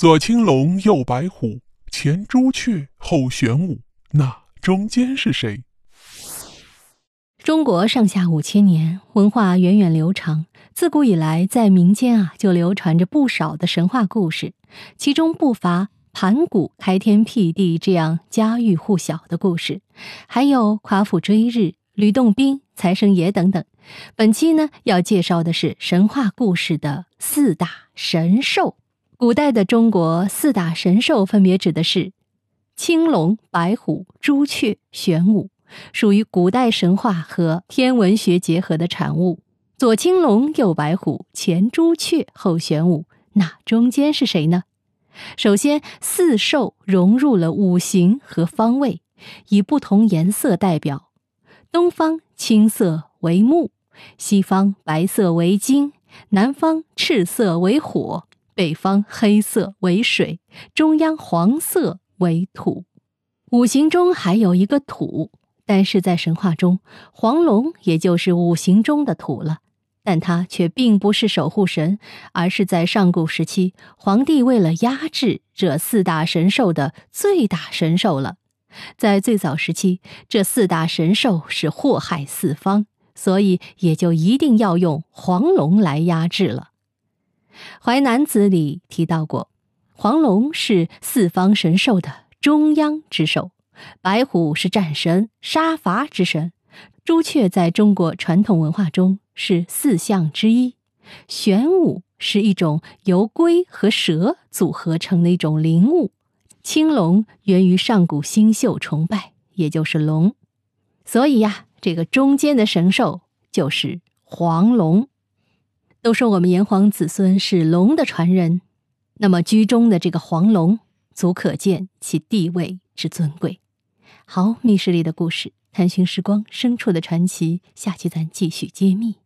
左青龙，右白虎，前朱雀，后玄武，那中间是谁？中国上下五千年，文化源远流长，自古以来，在民间啊就流传着不少的神话故事，其中不乏盘古开天辟地这样家喻户晓的故事，还有夸父追日、吕洞宾、财神爷等等。本期呢要介绍的是神话故事的四大神兽。古代的中国四大神兽分别指的是青龙、白虎、朱雀、玄武，属于古代神话和天文学结合的产物。左青龙，右白虎，前朱雀，后玄武，那中间是谁呢？首先，四兽融入了五行和方位，以不同颜色代表：东方青色为木，西方白色为金，南方赤色为火。北方黑色为水，中央黄色为土。五行中还有一个土，但是在神话中，黄龙也就是五行中的土了。但它却并不是守护神，而是在上古时期，皇帝为了压制这四大神兽的最大神兽了。在最早时期，这四大神兽是祸害四方，所以也就一定要用黄龙来压制了。《淮南子》里提到过，黄龙是四方神兽的中央之首，白虎是战神、杀伐之神，朱雀在中国传统文化中是四象之一，玄武是一种由龟和蛇组合成的一种灵物，青龙源于上古星宿崇拜，也就是龙，所以呀，这个中间的神兽就是黄龙。都说我们炎黄子孙是龙的传人，那么居中的这个黄龙，足可见其地位之尊贵。好，密室里的故事，探寻时光深处的传奇，下期咱继续揭秘。